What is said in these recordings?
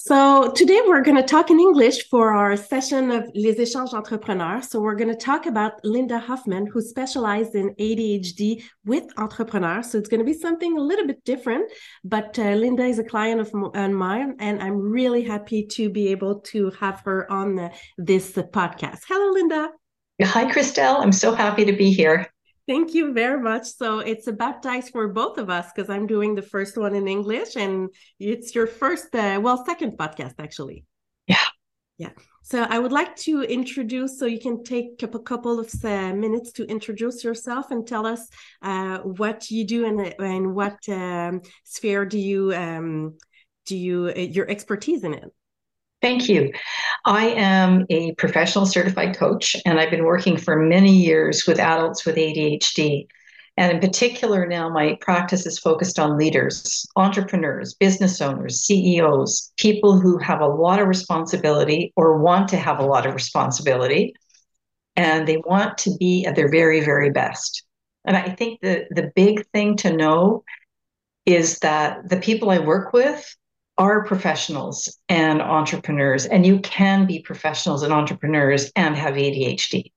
So today we're going to talk in English for our session of Les Échanges Entrepreneurs. So we're going to talk about Lynda Hoffman, who specialized in ADHD with entrepreneurs. So it's going to be something a little bit different, but uh, Lynda is a client of mine, and I'm really happy to be able to have her on the, this podcast. Hello, Lynda. Hi, Christelle. I'm so happy to be here. Thank you very much. So it's a baptize for both of us because I'm doing the first one in English and it's your first, uh, well, second podcast actually. Yeah. Yeah. So I would like to introduce, so you can take a couple of uh, minutes to introduce yourself and tell us uh, what you do and, and what um, sphere do you um, do you uh, your expertise in it. Thank you. I am a professional certified coach, and I've been working for many years with adults with ADHD. And in particular, now my practice is focused on leaders, entrepreneurs, business owners, CEOs, people who have a lot of responsibility or want to have a lot of responsibility, and they want to be at their very, very best. And I think the, the big thing to know is that the people I work with are professionals and entrepreneurs, and you can be professionals and entrepreneurs and have ADHD.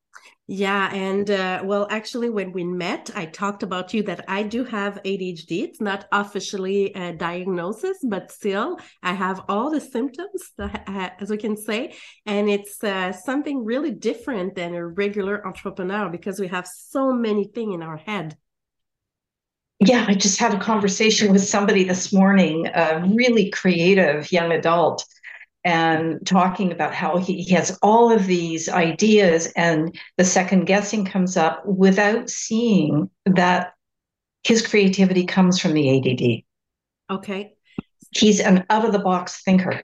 Yeah, and uh, well, actually, when we met, I talked about you that I do have ADHD. It's not officially a diagnosis, but still, I have all the symptoms, as we can say, and it's uh, something really different than a regular entrepreneur because we have so many things in our head yeah, I just had a conversation with somebody this morning, a really creative young adult, and talking about how he, he has all of these ideas, and the second guessing comes up without seeing that his creativity comes from the ADD. Okay. He's an out of the box thinker,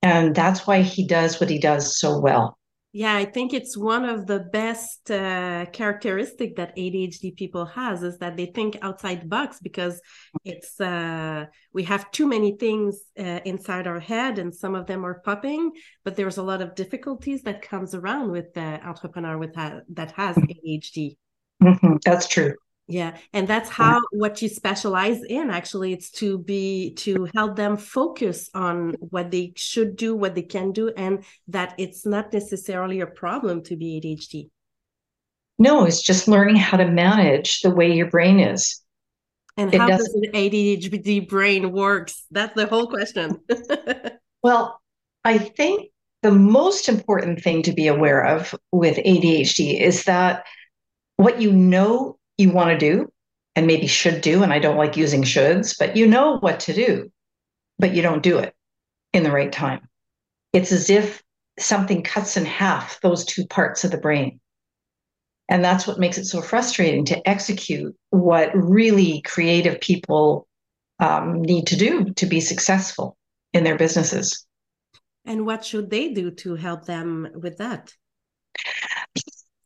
and that's why he does what he does so well. Yeah, I think it's one of the best uh, characteristic that ADHD people has is that they think outside the box because it's uh, we have too many things uh, inside our head and some of them are popping, but there's a lot of difficulties that comes around with the entrepreneur with that, that has ADHD. Mm-hmm. That's true yeah and that's how what you specialize in actually it's to be to help them focus on what they should do what they can do and that it's not necessarily a problem to be adhd no it's just learning how to manage the way your brain is. And it how does an adhd brain works? That's the whole question. Well i think the most important thing to be aware of with adhd is that what you know you want to do and maybe should do. And I don't like using shoulds, but you know what to do, but you don't do it in the right time. It's as if something cuts in half those two parts of the brain. And that's what makes it so frustrating to execute what really creative people um, need to do to be successful in their businesses. And what should they do to help them with that?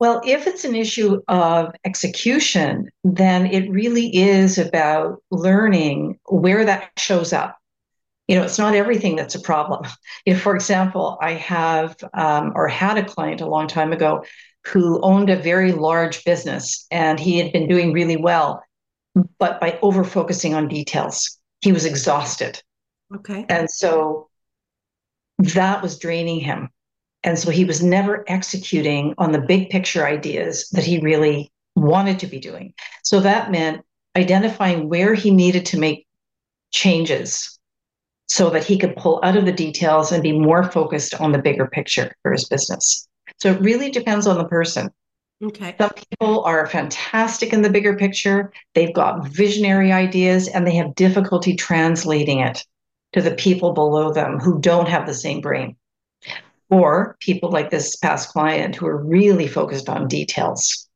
Well, if it's an issue of execution, then it really is about learning where that shows up. You know, it's not everything that's a problem. You know, for example, I have um, or had a client a long time ago who owned a very large business and he had been doing really well, but by over focusing on details, he was exhausted. Okay. And so that was draining him. And so he was never executing on the big picture ideas that he really wanted to be doing. So that meant identifying where he needed to make changes so that he could pull out of the details and be more focused on the bigger picture for his business. So it really depends on the person. Okay. Some people are fantastic in the bigger picture. They've got visionary ideas and they have difficulty translating it to the people below them who don't have the same brain or people like this past client who are really focused on details.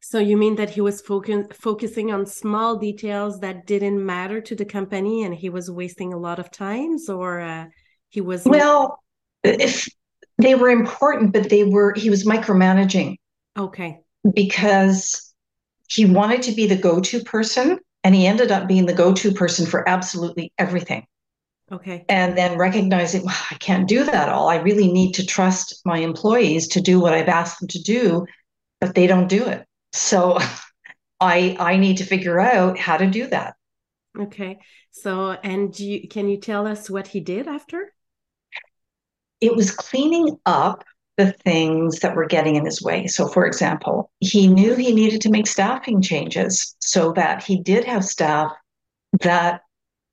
So you mean that he was focus- focusing on small details that didn't matter to the company, and he was wasting a lot of times, or uh, he was well, if they were important, but they were he was micromanaging. Okay, because he wanted to be the go-to person, and he ended up being the go-to person for absolutely everything. Okay. And then recognizing, well, I can't do that all. I really need to trust my employees to do what I've asked them to do, but they don't do it. So I I need to figure out how to do that. Okay. So, and you, can you tell us what he did after? It was cleaning up the things that were getting in his way. So, for example, he knew he needed to make staffing changes so that he did have staff that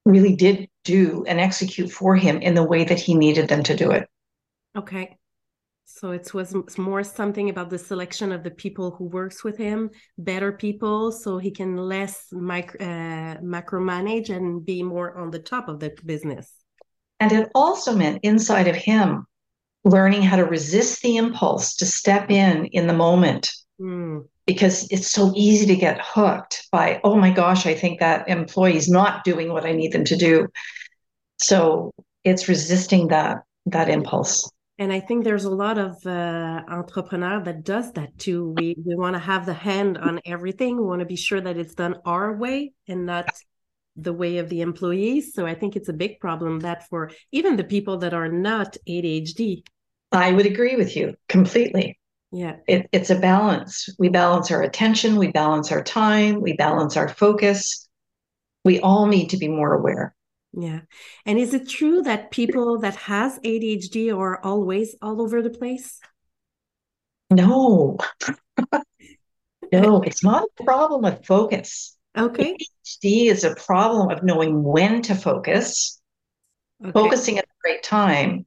really did do and execute for him in the way that he needed them to do it. Okay. So it was more something about the selection of the people who works with him, better people, so he can less micro, uh, macromanage and be more on the top of the business. And it also meant inside of him learning how to resist the impulse to step in in the moment. Mm. Because it's so easy to get hooked by, oh my gosh, I think that employee's not doing what I need them to do. So it's resisting that that impulse. And i think there's a lot of uh, entrepreneur that does that too. We we want to have the hand on everything. We want to be sure that it's done our way and not the way of the employees. So i think it's a big problem that for even the people that are not adhd i would agree with you completely yeah it, it's a balance we balance our attention we balance our time we balance our focus we all need to be more aware yeah. And is it true that people that has ADHD are always all over the place? No. no, it's not a problem with focus. Okay. ADHD is a problem of knowing when to focus, okay. focusing at the right time.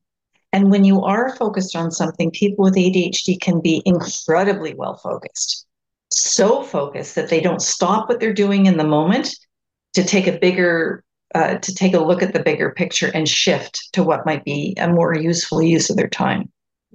And when you are focused on something, people with ADHD can be incredibly well focused. So focused that they don't stop what they're doing in the moment to take a bigger uh, to take a look at the bigger picture and shift to what might be a more useful use of their time.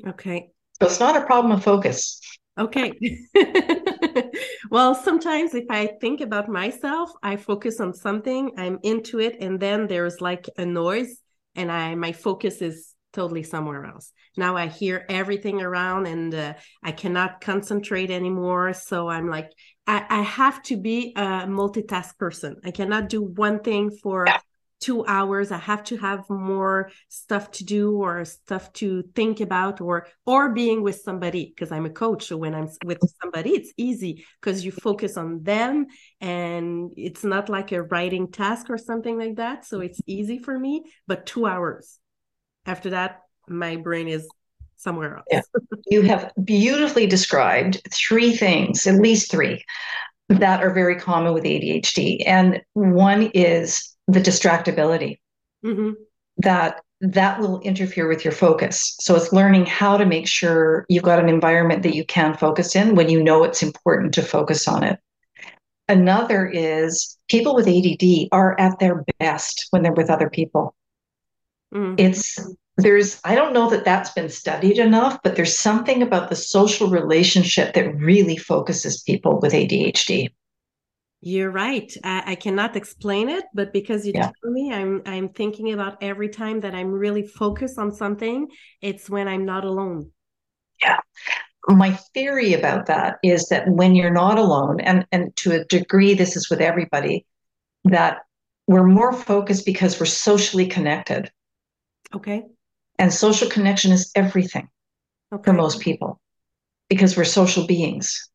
Okay. So it's not a problem of focus. Okay. well, sometimes if I think about myself, I focus on something, I'm into it, and then there's like a noise, and I my focus is totally somewhere else. Now I hear everything around, and uh, I cannot concentrate anymore. So I'm like I, I have to be a multitask person. I cannot do one thing for yeah. two hours. I have to have more stuff to do or stuff to think about or or being with somebody because I'm a coach. So when I'm with somebody, it's easy because you focus on them and it's not like a writing task or something like that. So it's easy for me. But two hours after that, my brain is somewhere else. Yeah. You have beautifully described three things, at least three, that are very common with ADHD. And one is the distractibility. Mm-hmm. That that will interfere with your focus. So it's learning how to make sure you've got an environment that you can focus in when you know it's important to focus on it. Another is people with ADD are at their best when they're with other people. Mm-hmm. It's there's i don't know that that's been studied enough but there's something about the social relationship that really focuses people with adhd you're right. I, I cannot explain it but because you yeah. tell me i'm i'm thinking about every time that i'm really focused on something it's when i'm not alone. Yeah. My theory about that is that when you're not alone and and to a degree this is with everybody that we're more focused because we're socially connected okay and social connection is everything okay. for most people because we're social beings.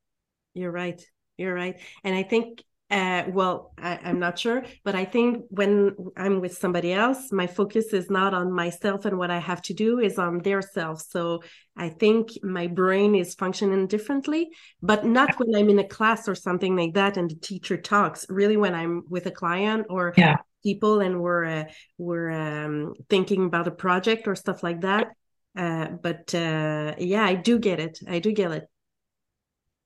You're right. You're right. And I think, uh, well, I, I'm not sure, but I think when I'm with somebody else, my focus is not on myself and what I have to do, is on their self. So I think my brain is functioning differently, but not when I'm in a class or something like that and the teacher talks. Really, when I'm with a client or yeah people and we're uh, we're um, thinking about a project or stuff like that. Uh, but uh, yeah, I do get it. I do get it.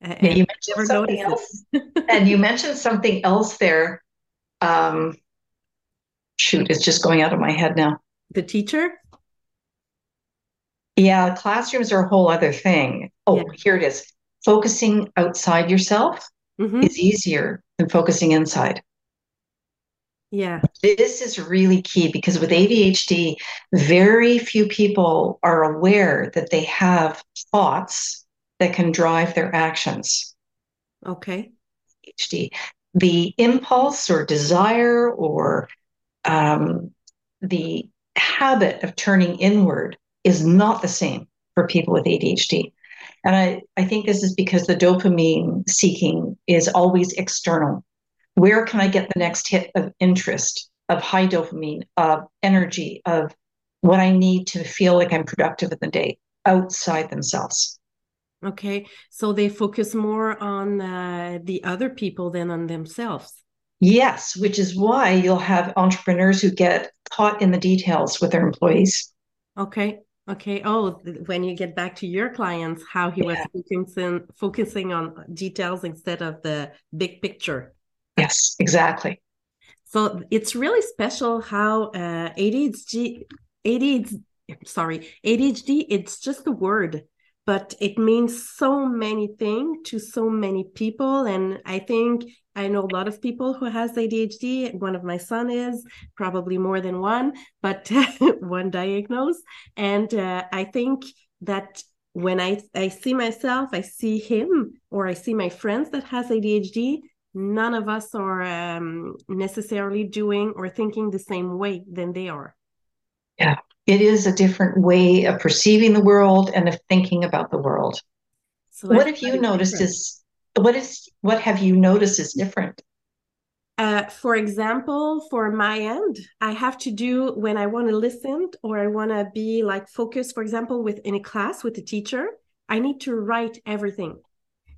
Yeah, you mentioned something else, and you mentioned something else there. Um, shoot, it's just going out of my head now. The teacher. Yeah, classrooms are a whole other thing. Oh, yeah. here it is. Focusing outside yourself mm-hmm. is easier than focusing inside. Yeah. This is really key because with ADHD, very few people are aware that they have thoughts that can drive their actions. Okay. ADHD. The impulse or desire or um, the habit of turning inward is not the same for people with ADHD. And I, I think this is because the dopamine seeking is always external. Where can I get the next hit of interest, of high dopamine, of energy, of what I need to feel like I'm productive in the day outside themselves? Okay, so they focus more on uh, the other people than on themselves. Yes, which is why you'll have entrepreneurs who get caught in the details with their employees. Okay. Okay. Oh, when you get back to your clients, how he yeah. was focusing focusing on details instead of the big picture. Yes, exactly. So it's really special how uh, ADHD, ADHD, sorry, ADHD. It's just a word, but it means so many things to so many people, and I think I know a lot of people who has ADHD. One of my son is probably more than one, but one diagnosed. And uh, I think that when I, I see myself, I see him, or I see my friends that has ADHD, none of us are um, necessarily doing or thinking the same way than they are. Yeah, it is a different way of perceiving the world and of thinking about the world. So what have you noticed different. is what is what have you noticed is different uh, for example for my end i have to do when i want to listen or i want to be like focused for example with in a class with a teacher i need to write everything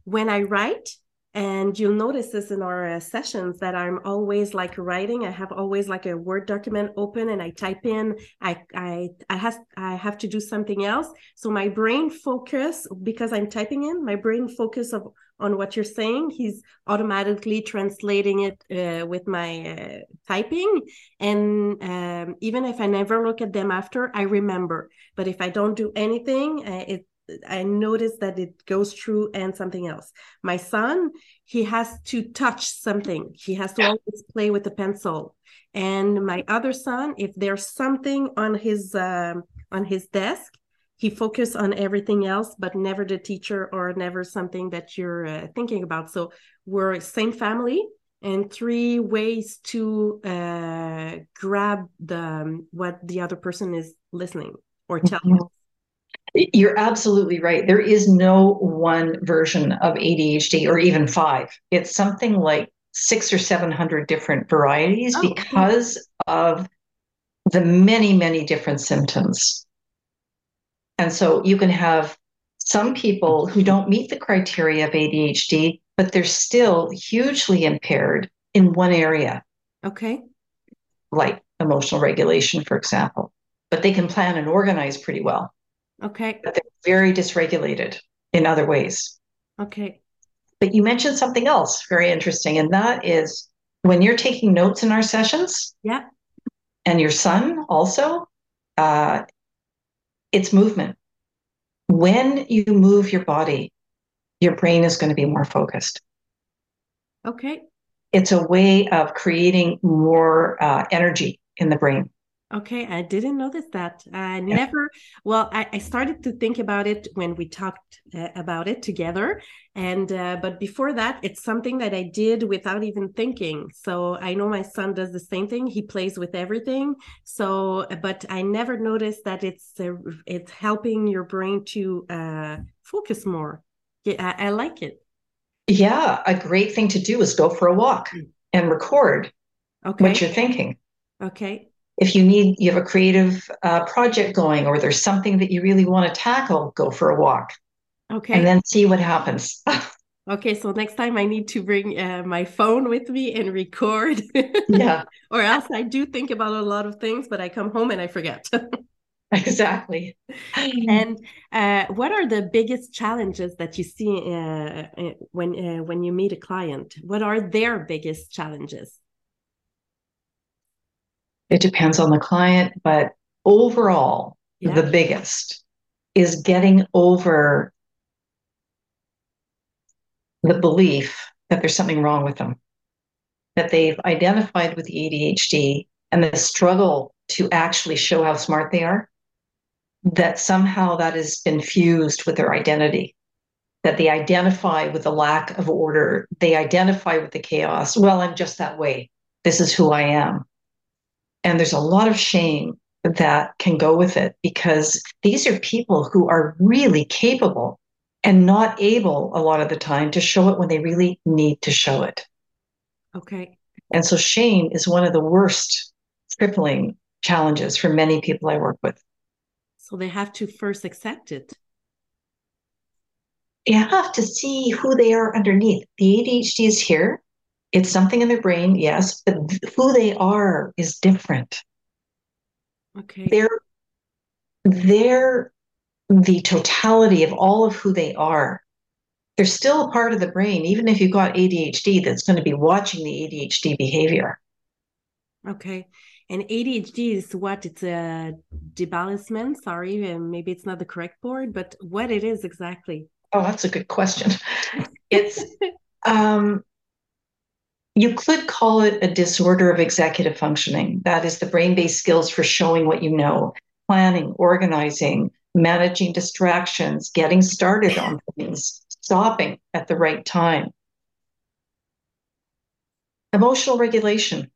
when i write and you'll notice this in our uh, sessions that i'm always like writing. I have always like a word document open and i type in. I i i has i have to do something else. So my brain focus because i'm typing in my brain focus of on what you're saying he's automatically translating it uh, with my uh, typing. And um, even if i never look at them after i remember. But if i don't do anything uh, it I notice that it goes through and something else. My son, he has to touch something. He has to always play with a pencil. And my other son, if there's something on his um, on his desk, he focus on everything else, but never the teacher or never something that you're uh, thinking about. So we're same family and three ways to uh, grab the um, what the other person is listening or telling. Mm-hmm you're absolutely right. There is no one version of ADHD or even five. It's something like six or 700 different varieties oh, because okay. of the many, many different symptoms. And so you can have some people who don't meet the criteria of ADHD, but they're still hugely impaired in one area. Okay. Like emotional regulation, for example. But they can plan and organize pretty well. Okay. But they're very dysregulated in other ways. Okay. But you mentioned something else very interesting, and that is when you're taking notes in our sessions. Yeah. And your son also, uh, it's movement. When you move your body, your brain is going to be more focused. Okay. It's a way of creating more uh, energy in the brain. Okay, I didn't notice that. I never, well, I, I, started to think about it when we talked uh, about it together. And, uh, but before that, it's something that I did without even thinking. So I know my son does the same thing. He plays with everything. So, but I never noticed that it's, uh, it's helping your brain to uh, focus more. Yeah, I, I like it. Yeah, a great thing to do is go for a walk mm. and record okay. what you're thinking. Okay if you need you have a creative uh, project going or there's something that you really want to tackle go for a walk. Okay. And then see what happens. Okay so next time i need to bring uh, my phone with me and record. Yeah. Or else i do think about a lot of things but i come home and i forget. Exactly. And uh, what are the biggest challenges that you see uh, uh, when uh, when you meet a client? What are their biggest challenges it depends on the client, but overall, yeah. the biggest is getting over the belief that there's something wrong with them, that they've identified with the ADHD and the struggle to actually show how smart they are, that somehow that has been fused with their identity, that they identify with the lack of order, they identify with the chaos. Well, I'm just that way. This is who I am. And there's a lot of shame that can go with it because these are people who are really capable and not able a lot of the time to show it when they really need to show it. Okay. And so shame is one of the worst crippling challenges for many people I work with. So they have to first accept it. You have to see who they are underneath. The ADHD is here. It's something in their brain, yes, but who they are is different. Okay. They're they're the totality of all of who they are. They're still a part of the brain, even if you've got ADHD, that's going to be watching the ADHD behavior. Okay. And ADHD is what? It's a debalancement. Sorry, maybe it's not the correct word, but what it is exactly? Oh, that's a good question. It's um, you could call it a disorder of executive functioning. That is the brain-based skills for showing what you know, planning, organizing, managing distractions, getting started on things, stopping at the right time. Emotional regulation.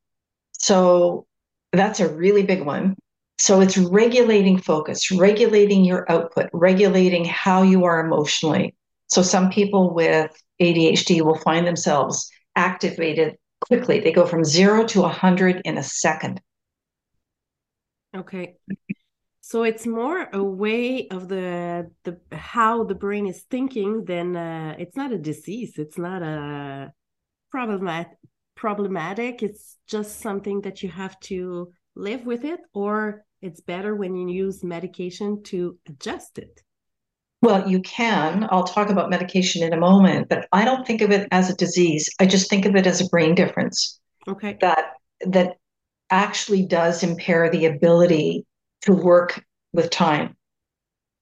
So that's a really big one. So it's regulating focus, regulating your output, regulating how you are emotionally. So some people with ADHD will find themselves activated quickly. They go from zero to 100 in a second. Okay. So it's more a way of the the how the brain is thinking than uh, it's not a disease. It's not a problematic problematic. It's just something that you have to live with it, or it's better when you use medication to adjust it. Well, you can. I'll talk about medication in a moment, but I don't think of it as a disease. I just think of it as a brain difference. Okay. That that actually does impair the ability to work with time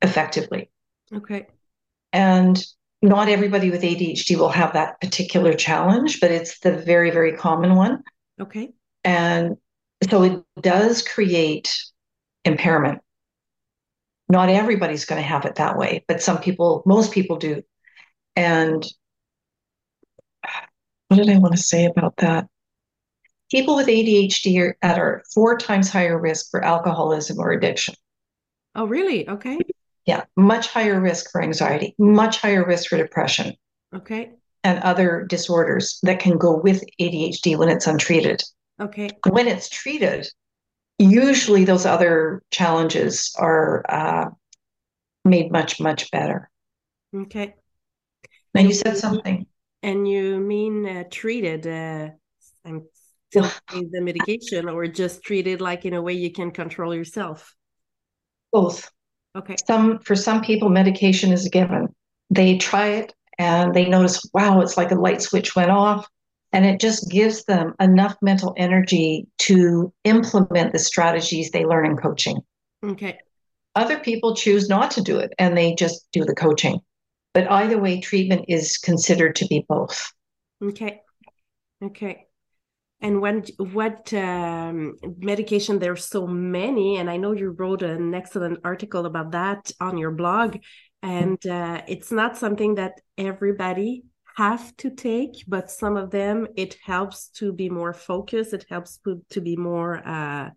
effectively. Okay. And not everybody with ADHD will have that particular challenge, but it's the very, very common one. Okay. And so it does create impairment. Not everybody's going to have it that way, but some people, most people do. And what did I want to say about that? People with ADHD are at are four times higher risk for alcoholism or addiction. Oh, really? Okay. Yeah, much higher risk for anxiety, much higher risk for depression. Okay. And other disorders that can go with ADHD when it's untreated. Okay. When it's treated, usually those other challenges are uh, made much, much better. Okay. Now, you said something. And you mean uh, treated? Uh, I'm still the medication, or just treated like in a way you can control yourself? Both. Okay. Some for some people, medication is a given. They try it and they notice, wow, it's like a light switch went off. And it just gives them enough mental energy to implement the strategies they learn in coaching. Okay. Other people choose not to do it and they just do the coaching. But either way, treatment is considered to be both. Okay. Okay and when what um, medication there's so many and i know you wrote an excellent article about that on your blog and uh, it's not something that everybody have to take but some of them it helps to be more focused it helps to be more uh,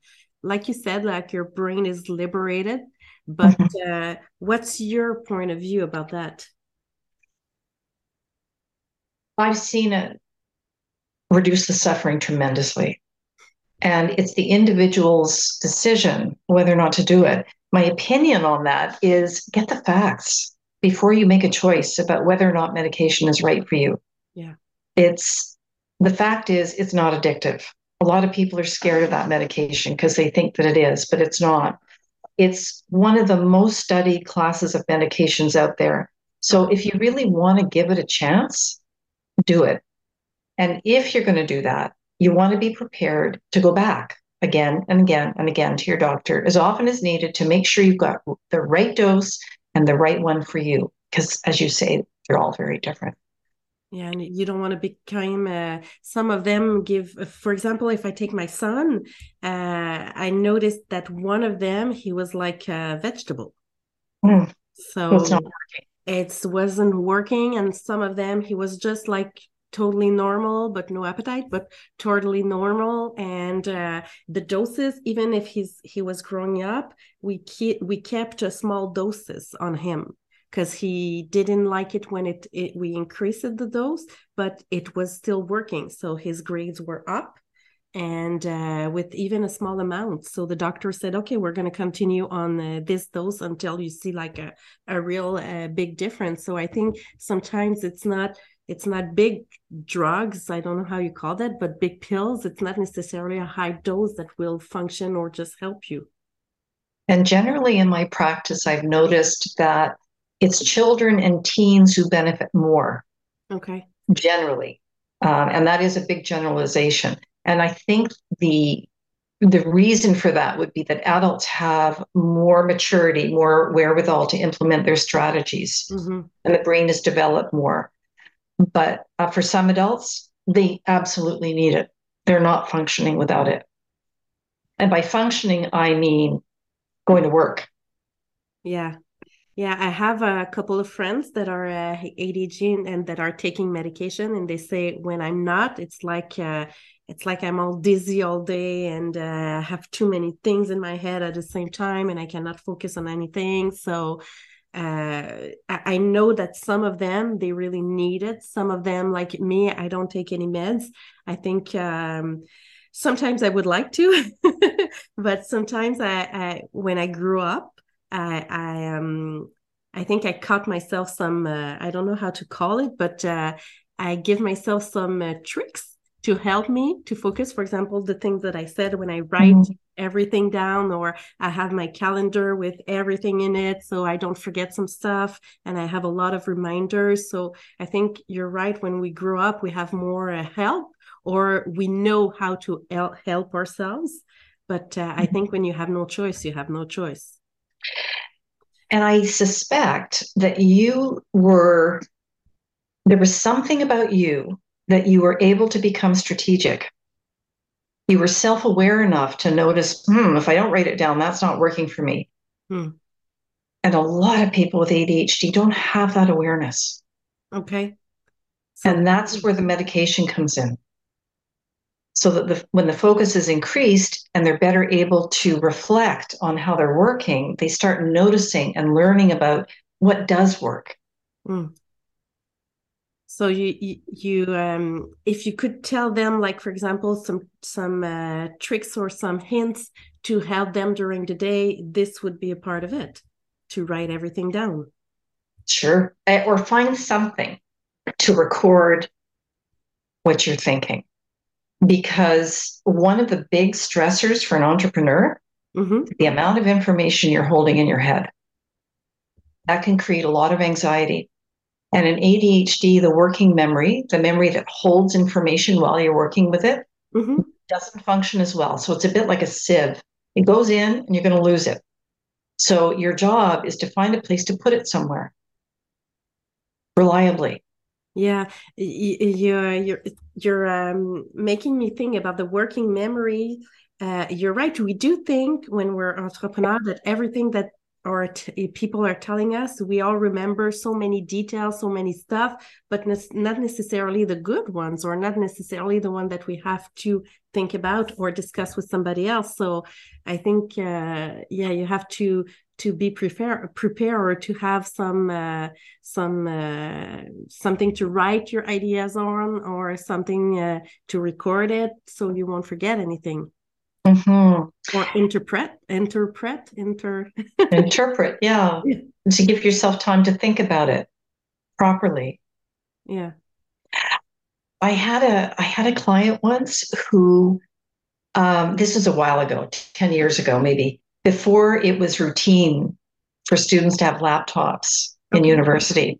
like you said like your brain is liberated but mm-hmm. uh, what's your point of view about that i've seen it reduce the suffering tremendously. And it's the individual's decision whether or not to do it. My opinion on that is get the facts before you make a choice about whether or not medication is right for you. Yeah. It's the fact is it's not addictive. A lot of people are scared of that medication because they think that it is, but it's not. It's one of the most studied classes of medications out there. So if you really want to give it a chance, do it. And if you're going to do that, you want to be prepared to go back again and again and again to your doctor as often as needed to make sure you've got the right dose and the right one for you. Because as you say, they're all very different. Yeah, and you don't want to become. Uh, some of them give, for example, if I take my son, uh, I noticed that one of them he was like a vegetable. Mm. So it wasn't working, and some of them he was just like totally normal but no appetite but totally normal and uh, the doses even if he's he was growing up we ke- we kept a small doses on him because he didn't like it when it, it we increased the dose, but it was still working. So his grades were up and uh, with even a small amount. So the doctor said, okay, we're going to continue on uh, this dose until you see like a, a real uh, big difference. So I think sometimes it's not it's not big drugs i don't know how you call that but big pills it's not necessarily a high dose that will function or just help you. And generally in my practice i've noticed that it's children and teens who benefit more. Okay. Generally. Um, and that is a big generalization. And i think the the reason for that would be that adults have more maturity more wherewithal to implement their strategies. Mm-hmm. and the brain is developed more but uh, for some adults, they absolutely need it. They're not functioning without it. And by functioning, I mean going to work. Yeah. Yeah, I have a couple of friends that are uh, ADHD and that are taking medication, and they say when I'm not, it's like uh, it's like I'm all dizzy all day and uh, have too many things in my head at the same time, and I cannot focus on anything. So uh, I know that some of them they really need it. Some of them, like me, I don't take any meds. I think um, sometimes I would like to, but sometimes I, I, when I grew up, I, I um, I think I caught myself some. Uh, I don't know how to call it, but uh, I give myself some uh, tricks to help me to focus. For example, the things that I said when I write mm-hmm. Everything down, or I have my calendar with everything in it so I don't forget some stuff and I have a lot of reminders. So I think you're right. When we grow up, we have more uh, help or we know how to help ourselves. But uh, mm-hmm. I think when you have no choice, you have no choice. And I suspect that you were, there was something about you that you were able to become strategic. You were self aware enough to notice, hmm, if I don't write it down, that's not working for me. Hmm. And a lot of people with ADHD don't have that awareness. Okay. So- and that's where the medication comes in. So that the, when the focus is increased and they're better able to reflect on how they're working, they start noticing and learning about what does work. Mm so you you, you um if you could tell them like for example some some uh, tricks or some hints to help them during the day this would be a part of it to write everything down. Sure. Eh, or find something to record what you're thinking. Because one of the big stressors for an entrepreneur mm-hmm. the amount of information you're holding in your head. That can create a lot of anxiety and in ADHD, the working memory, the memory that holds information while you're working with it, mm-hmm. doesn't function as well. So it's a bit like a sieve. It goes in and you're going to lose it. So your job is to find a place to put it somewhere reliably. Yeah, you're you're you're um, making me think about the working memory. Uh, you're right. We do think when we're entrepreneur that everything that or t- people are telling us we all remember so many details so many stuff but ne- not necessarily the good ones or not necessarily the one that we have to think about or discuss with somebody else. So i think uh, yeah you have to to be prepare prepare or to have some uh, some uh, something to write your ideas on or something uh, to record it so you won't forget anything Mm-hmm. Or interpret, interpret, inter. interpret, yeah. yeah. To give yourself time to think about it properly. Yeah. I had a I had a client once who um, this was a while ago, 10 years ago, maybe, before it was routine for students to have laptops okay. in university.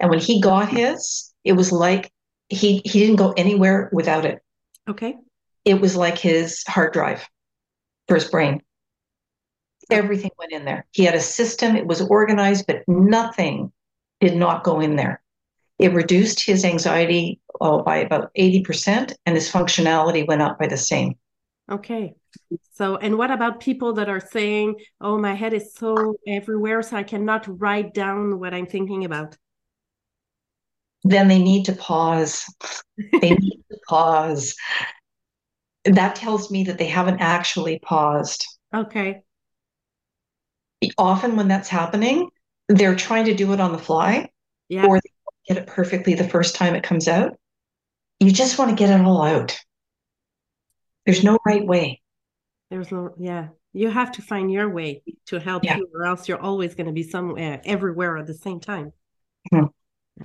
And when he got his, it was like he he didn't go anywhere without it. Okay it was like his hard drive for his brain. Everything went in there. He had a system, it was organized, but nothing did not go in there. It reduced his anxiety oh, by about 80%, and his functionality went up by the same. Okay. So, and what about people that are saying, oh, my head is so everywhere, so I cannot write down what I'm thinking about? Then they need to pause. they need to pause that tells me that they haven't actually paused. Okay. Often when that's happening, they're trying to do it on the fly Yeah. or they get it perfectly the first time it comes out. You just want to get it all out. There's no right way. There's no, yeah. You have to find your way to help Yeah. you, or else you're always going to be somewhere, eh, everywhere at the same time. Mm-hmm.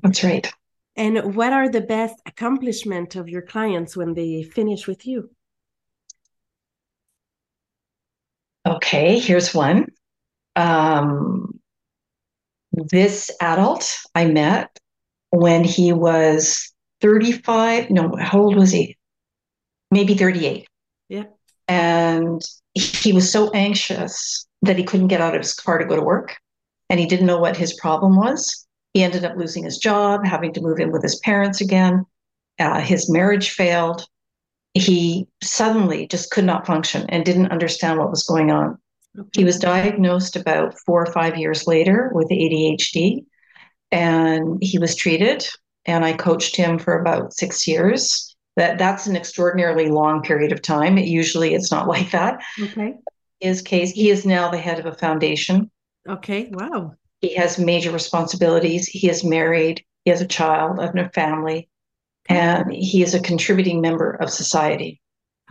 That's right. And what are the best accomplishment of your clients when they finish with you? Okay, here's one. Um, this adult I met when he was 35. No, how old was he? Maybe 38. Yeah. And he was so anxious that he couldn't get out of his car to go to work. And he didn't know what his problem was. He ended up losing his job, having to move in with his parents again. Uh, his marriage failed. He suddenly just could not function and didn't understand what was going on. He was diagnosed about four or five years later with ADHD, and he was treated. And I coached him for about six years. That that's an extraordinarily long period of time. usually, it's not like that. Okay. His case, he is now the head of a foundation. Okay. Wow. He has major responsibilities. He is married. He has a child and a family, and he is a contributing member of society.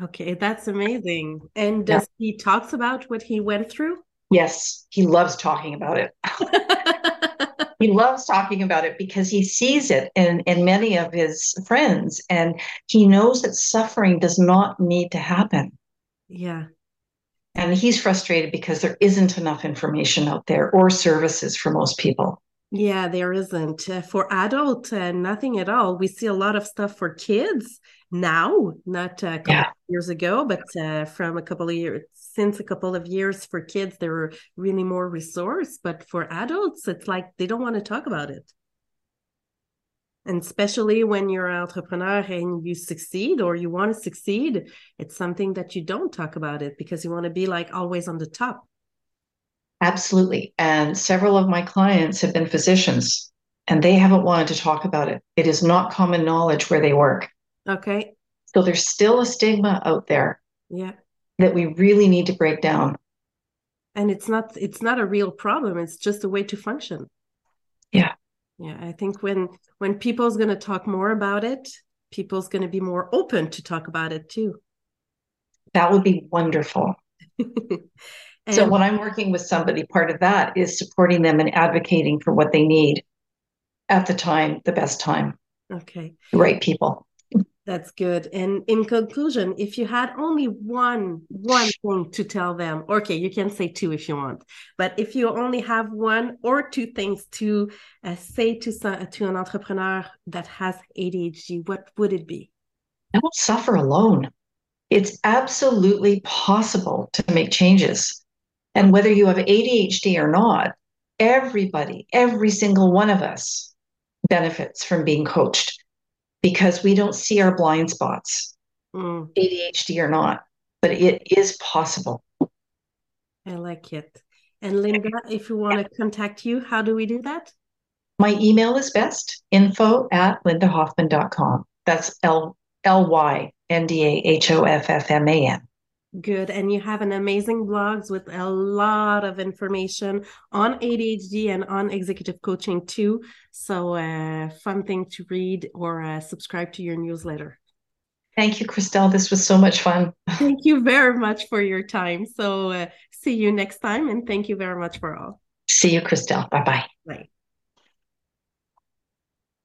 Okay, that's amazing. And Yeah. does he talks about what he went through? Yes, he loves talking about it. he loves talking about it because he sees it in, in many of his friends and he knows that suffering does not need to happen. yeah. And he's frustrated because there isn't enough information out there or services for most people. Yeah, there isn't. Uh, for adult, uh, nothing at all. We see a lot of stuff for kids now, not a couple Yeah. of years ago, but uh, from a couple of years, since a couple of years for kids, there are really more resource. But for adults, it's like they don't want to talk about it. And especially when you're an entrepreneur and you succeed or you want to succeed, it's something that you don't talk about it because you want to be like always on the top. Absolutely. And several of my clients have been physicians and they haven't wanted to talk about it. It is not common knowledge where they work. Okay. So there's still a stigma out there Yeah. that we really need to break down. and it's not it's not a real problem it's just a way to function Yeah. yeah i think when when people's going to talk more about it people's going to be more open to talk about it too That would be wonderful. and so when I'm working with somebody, part of that is supporting them and advocating for what they need at the time, the best time, okay the right people. that's good and in conclusion if you had only one one thing to tell them okay you can say two if you want but if you only have one or two things to uh, say to some, to an entrepreneur that has ADHD what would it be Don't suffer alone. It's absolutely possible to make changes. And whether you have ADHD or not, everybody, every single one of us benefits from being coached because we don't see our blind spots, Mm. ADHD or not, but it is possible. I like it. And Lynda, if you want to contact you, how do we do that? My email is best info at lyndahoffman.com. That's L L Y N D A H O F F M A N. Good. And you have an amazing blogs with a lot of information on ADHD and on executive coaching too. So, uh, fun thing to read or uh, subscribe to your newsletter. Thank you, Christelle. This was so much fun. Thank you very much for your time. So, uh, see you next time. And thank you very much for all. See you, Christelle. Bye bye. Bye.